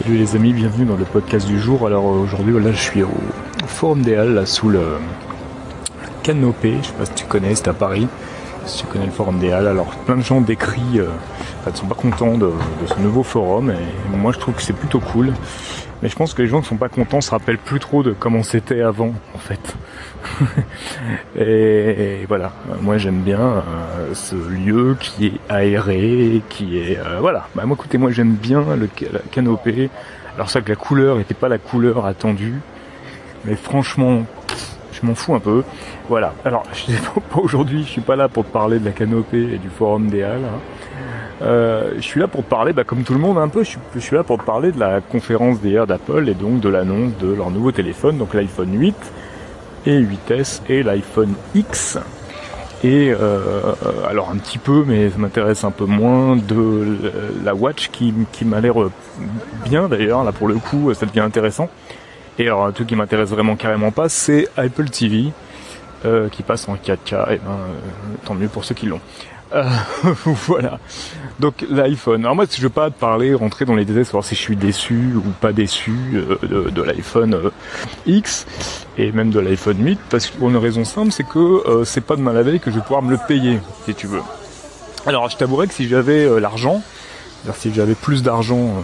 Salut les amis, bienvenue dans le podcast du jour. Alors euh, aujourd'hui, voilà, je suis au Forum des Halles, là, sous le canopé. Je sais pas si tu connais, c'est à Paris. Si tu connais le Forum des Halles, alors plein de gens décrient, euh, ne sont pas contents de, ce nouveau forum. Et moi, je trouve que c'est plutôt cool. Mais je pense que les gens qui sont pas contents se rappellent plus trop de comment c'était avant, en fait. et, voilà, moi j'aime bien euh, ce lieu qui est aéré, qui est euh, voilà. Bah moi écoutez, moi j'aime bien le la canopée. Alors ça que la couleur n'était pas la couleur attendue, mais franchement, je m'en fous un peu. Voilà. Alors je sais pas, aujourd'hui, je suis pas là pour te parler de la canopée et du forum des Halles. Hein. Euh, je suis là pour te parler, bah, comme tout le monde un peu, je suis, là pour te parler de la conférence d'hier d'Apple et donc de l'annonce de leur nouveau téléphone, donc l'iPhone 8 et 8S et l'iPhone X. Et euh, alors un petit peu, mais ça m'intéresse un peu moins, de la Watch qui, m'a l'air bien d'ailleurs, là pour le coup ça devient intéressant. Et alors un truc qui m'intéresse vraiment carrément pas, c'est Apple TV euh, qui passe en 4K, et ben euh, tant mieux pour ceux qui l'ont. Euh, voilà. Donc l'iPhone. Alors moi, je veux pas te parler, rentrer dans les détails, savoir si je suis déçu ou pas déçu euh, de, de l'iPhone euh, X et même de l'iPhone 8, parce que pour une raison simple, c'est que c'est pas demain la veille que je vais pouvoir me le payer, si tu veux. Alors je t'avouerais que si j'avais l'argent, si j'avais plus d'argent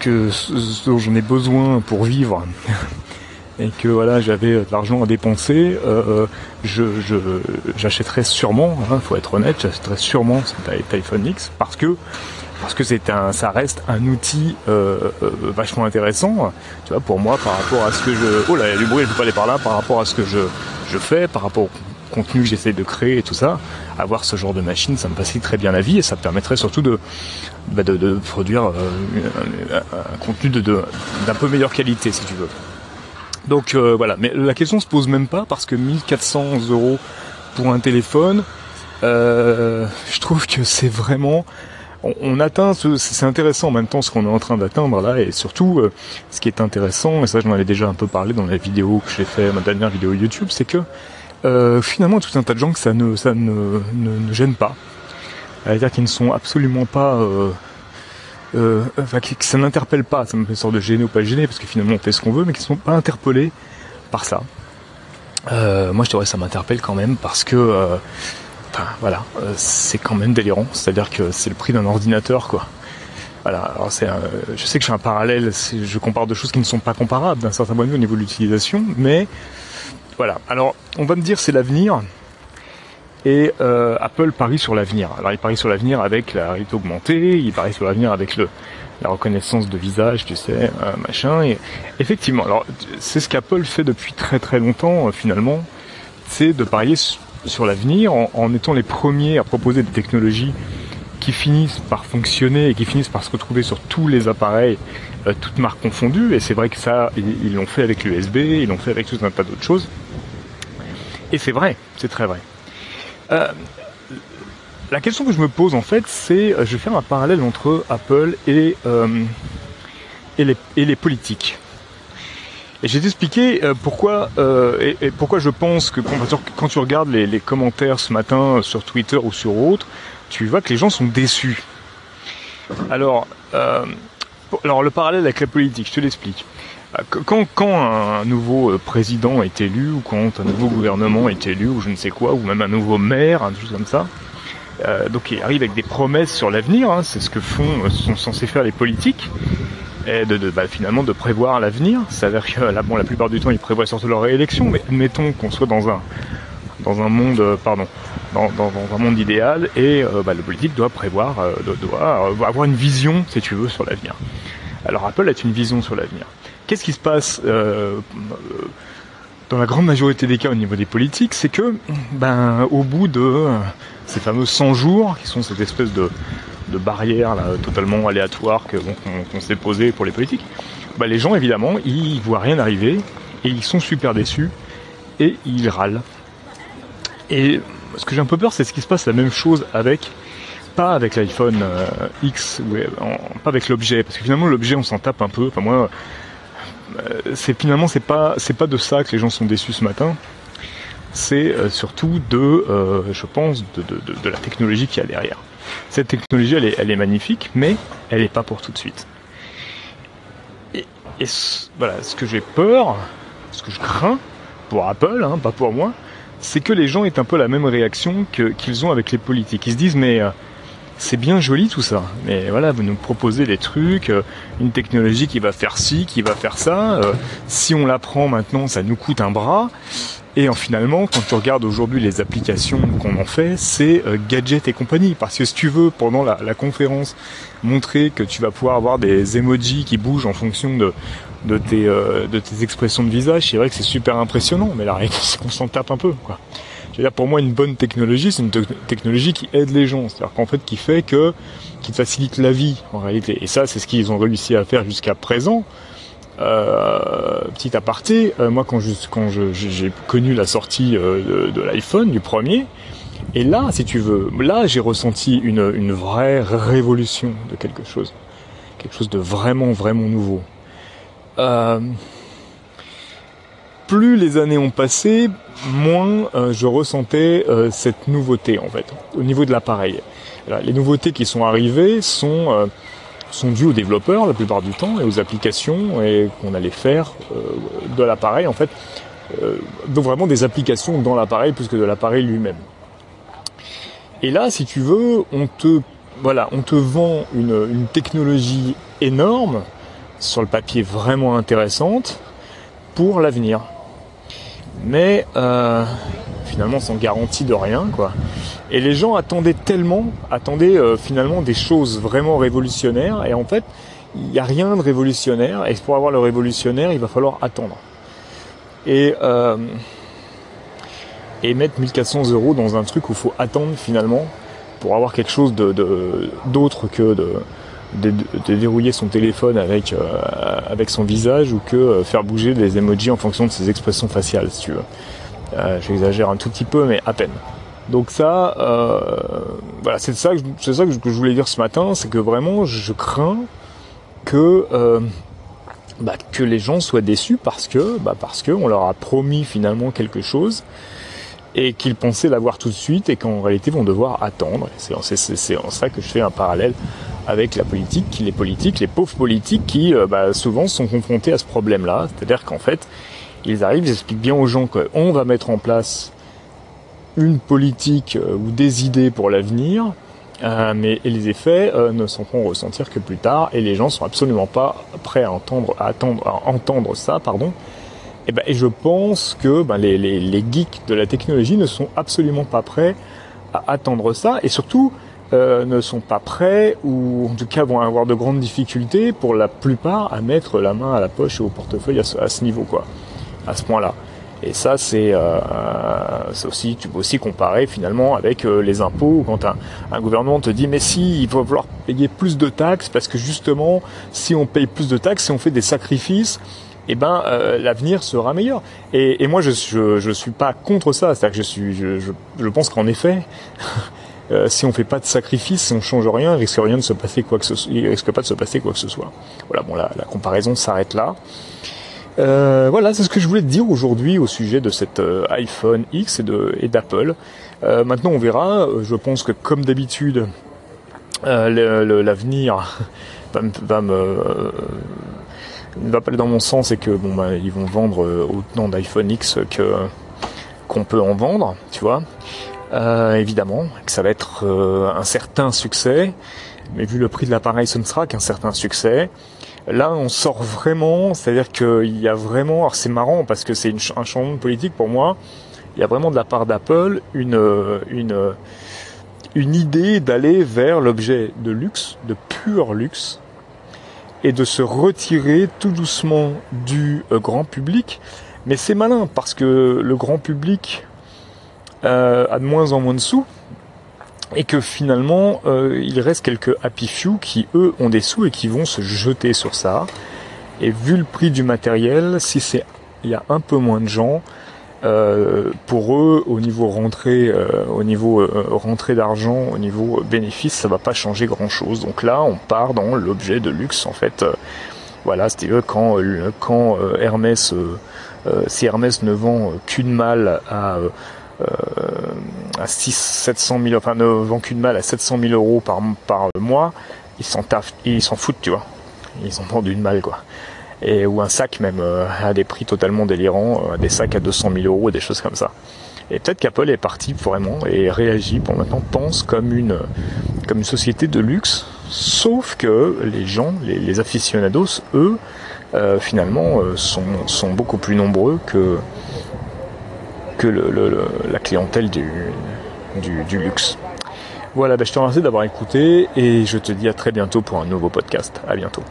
que ce dont j'en ai besoin pour vivre, et que voilà j'avais de l'argent à dépenser, euh, je, j'achèterais sûrement, il hein, faut être honnête, j'achèterais sûrement cet iPhone X parce que parce que c'est un, ça reste un outil euh, euh, vachement intéressant, tu vois, pour moi par rapport à ce que je, oh là, il y a du bruit, je peux pas aller par là, par rapport à ce que je, je fais, par rapport au contenu que j'essaie de créer et tout ça, avoir ce genre de machine, ça me facilite très bien la vie et ça me permettrait surtout de, bah de, de, produire un, un, contenu de, d'un peu meilleure qualité, si tu veux. Donc euh, voilà, mais la question se pose même pas parce que 1400 euros pour un téléphone, euh, je trouve que c'est vraiment on, atteint c'est intéressant en même temps ce qu'on est en train d'atteindre là et surtout euh, ce qui est intéressant et ça j'en avais déjà un peu parlé dans la vidéo que j'ai fait ma dernière vidéo YouTube c'est que euh, finalement tout un tas de gens que ça ne ça ne, ne, gêne pas. C'est-à-dire qu'ils ne sont absolument pas euh, enfin, que ça n'interpelle pas, ça me fait sorte de gêner ou pas gêner, parce que finalement on fait ce qu'on veut, mais qui ne sont pas interpellés par ça. Euh, moi je dirais ça m'interpelle quand même parce que euh, voilà, c'est quand même délirant, c'est-à-dire que c'est le prix d'un ordinateur quoi. Voilà, alors c'est je sais que je fais un parallèle, je compare deux choses qui ne sont pas comparables d'un certain point de vue au niveau de l'utilisation, mais voilà. Alors on va me dire c'est l'avenir, et euh, Apple parie sur l'avenir. Alors il parie sur l'avenir avec la réalité augmentée, il parie sur l'avenir avec le, la reconnaissance de visage, tu sais, euh, machin. Et effectivement, alors c'est ce qu'Apple fait depuis très très longtemps euh, finalement, c'est de parier sur l'avenir en, en, étant les premiers à proposer des technologies qui finissent par fonctionner et qui finissent par se retrouver sur tous les appareils, euh, toutes marques confondues. Et c'est vrai que ça, ils l'ont fait avec l'USB, ils l'ont fait avec tout un tas d'autres choses. Et c'est vrai, c'est très vrai. Euh, la question que je me pose en fait, c'est, euh, je vais faire un parallèle entre Apple et, euh, et, les, et les politiques. Et j'ai expliqué pourquoi et, pourquoi je pense que quand, tu regardes les, les, commentaires ce matin sur Twitter ou sur autre, tu vois que les gens sont déçus. Alors, alors le parallèle avec la politique, je te l'explique. Quand, quand, un nouveau euh, président est élu, ou quand un nouveau gouvernement est élu, ou je ne sais quoi, ou même un nouveau maire, un chose comme ça, euh, donc il arrive avec des promesses sur l'avenir, hein, c'est ce que font, euh, sont censés faire les politiques, et de, bah, finalement de prévoir l'avenir. C'est-à-dire que là, bon, la plupart du temps, ils prévoient surtout leur réélection, mais admettons qu'on soit dans un dans un monde, euh, pardon, dans, un monde idéal, et euh, bah, le politique doit prévoir, euh, doit avoir une vision, si tu veux, sur l'avenir. Alors Apple a une vision sur l'avenir. Qu'est-ce qui se passe euh, dans la grande majorité des cas au niveau des politiques C'est que, ben, au bout de ces fameux 100 jours, qui sont cette espèce de, barrière totalement aléatoire qu'on qu s'est posée pour les politiques, ben, les gens évidemment, ils voient rien arriver et ils sont super déçus et ils râlent. Et ce que j'ai un peu peur, c'est ce qui se passe la même chose avec pas avec l'iPhone euh, X, en, pas avec l'objet, parce que finalement l'objet on s'en tape un peu. Enfin moi, euh, c'est finalement c'est pas c'est pas de ça que les gens sont déçus ce matin. C'est euh, surtout de, euh, je pense, de, la technologie qui y a derrière. Cette technologie, elle est, elle est magnifique, mais elle n'est pas pour tout de suite. et voilà, ce que j'ai peur, ce que je crains pour Apple, hein, pas pour moi, c'est que les gens aient un peu la même réaction qu'ils ont avec les politiques. Ils se disent mais c'est bien joli tout ça, mais voilà, vous nous proposez des trucs, euh, une technologie qui va faire ci, qui va faire ça. Euh, si on la prend maintenant, ça nous coûte un bras. Et en finalement, quand tu regardes aujourd'hui les applications qu'on en fait, c'est euh, gadget et compagnie. Parce que si tu veux, pendant la, conférence, montrer que tu vas pouvoir avoir des emojis qui bougent en fonction de, de, tes, de tes expressions de visage, c'est vrai que c'est super impressionnant, mais la réalité, c'est qu'on s'en tape un peu. Quoi dire, pour moi, une bonne technologie, c'est une technologie qui aide les gens. C'est-à-dire qu'en fait, qui fait que, qui facilite la vie, en réalité. Et ça, c'est ce qu'ils ont réussi à faire jusqu'à présent. Euh, petit aparté, euh, moi quand j'ai connu la sortie euh, de, l'iPhone du premier, et là, si tu veux, là j'ai ressenti une, une vraie révolution de quelque chose, quelque chose de vraiment vraiment nouveau. Plus les années ont passé, moins euh, je ressentais euh, cette nouveauté en fait au niveau de l'appareil. Les nouveautés qui sont arrivées sont euh, sont dues aux développeurs la plupart du temps et aux applications et qu'on allait faire de l'appareil en fait. donc vraiment des applications dans l'appareil plus que de l'appareil lui-même. Et là, si tu veux, on te voilà, on te vend une, une technologie énorme sur le papier vraiment intéressante pour l'avenir mais euh, finalement sans garantie de rien quoi. Et les gens attendaient tellement, attendaient euh, finalement des choses vraiment révolutionnaires, et en fait il n'y a rien de révolutionnaire, et pour avoir le révolutionnaire il va falloir attendre. Et, euh, et mettre 1400 euros dans un truc où il faut attendre finalement pour avoir quelque chose d'autre que de, de, dérouiller son téléphone avec, euh, avec son visage ou que euh, faire bouger des emojis en fonction de ses expressions faciales, si tu veux. Euh, J'exagère un tout petit peu, mais à peine. Donc ça, voilà, c'est ça, c'est ça que je, voulais dire ce matin, c'est que vraiment, je crains que bah, que les gens soient déçus parce que bah, parce que on leur a promis finalement quelque chose et qu'ils pensaient l'avoir tout de suite et qu'en réalité vont devoir attendre. C'est en ça que je fais un parallèle avec la politique, les politiques, les pauvres politiques qui euh, bah, souvent sont confrontés à ce problème-là. C'est-à-dire qu'en fait, ils arrivent, ils expliquent bien aux gens qu'on va mettre en place une politique euh, ou des idées pour l'avenir, euh, mais les effets ne s'en font ressentir que plus tard, et les gens sont absolument pas prêts à entendre, à attendre, à entendre ça, pardon. Et, ben, et je pense que ben, les geeks de la technologie ne sont absolument pas prêts à attendre ça, et surtout euh, ne sont pas prêts ou en tout cas vont avoir de grandes difficultés pour la plupart à mettre la main à la poche et au portefeuille à ce, niveau quoi, à ce point-là. Et ça c'est euh, aussi tu peux aussi comparer finalement avec euh, les impôts quand un, gouvernement te dit mais si il va falloir payer plus de taxes parce que justement si on paye plus de taxes si on fait des sacrifices eh ben euh, l'avenir sera meilleur. Et, moi je, je, suis pas contre ça, c'est-à-dire que je suis je pense qu'en effet Euh, si on fait pas de sacrifice, si on change rien, il risque rien de se passer quoi que ce, il risque pas de se passer quoi que ce soit. Voilà, bon la, comparaison s'arrête là. Euh, voilà, c'est ce que je voulais te dire aujourd'hui au sujet de cet euh, iPhone X et d'Apple. Maintenant, on verra. Je pense que comme d'habitude, l'avenir va, me ne va pas aller dans mon sens et que bon bah, ils vont vendre autant d'iPhone X que qu'on peut en vendre, tu vois. Euh, évidemment, que ça va être euh, un certain succès, mais vu le prix de l'appareil, ce ne sera qu'un certain succès. Là, on sort vraiment, c'est-à-dire qu'il y a vraiment, alors c'est marrant parce que c'est un changement politique pour moi, il y a vraiment de la part d'Apple une, une, une idée d'aller vers l'objet de luxe, de pur luxe, et de se retirer tout doucement du euh, grand public. Mais c'est malin parce que le grand public euh, de moins en moins de sous et que finalement euh, il reste quelques happy few qui eux ont des sous et qui vont se jeter sur ça. Et vu le prix du matériel, si c'est il y a un peu moins de gens, euh, pour eux au niveau rentrée, euh, au niveau euh, rentrée d'argent, au niveau bénéfice, ça va pas changer grand chose. Donc là, on part dans l'objet de luxe en fait. voilà, c'était quand quand Hermès, si Hermès ne vend qu'une malle à euh, à 6 700 000, enfin ne vend qu'une malle à 700 000 euros par, par mois, ils s'en ils s'en foutent, tu vois. Ils ont vendu une malle, quoi. et ou un sac même à des prix totalement délirants, des sacs à 200 000 euros, des choses comme ça. Et peut-être qu'Apple est parti vraiment et réagit pour maintenant pense comme une comme une société de luxe, sauf que les gens, les, aficionados, eux, finalement, sont, sont beaucoup plus nombreux que la clientèle du, du, luxe. Voilà, ben, je te remercie d'avoir écouté et je te dis à très bientôt pour un nouveau podcast. À bientôt.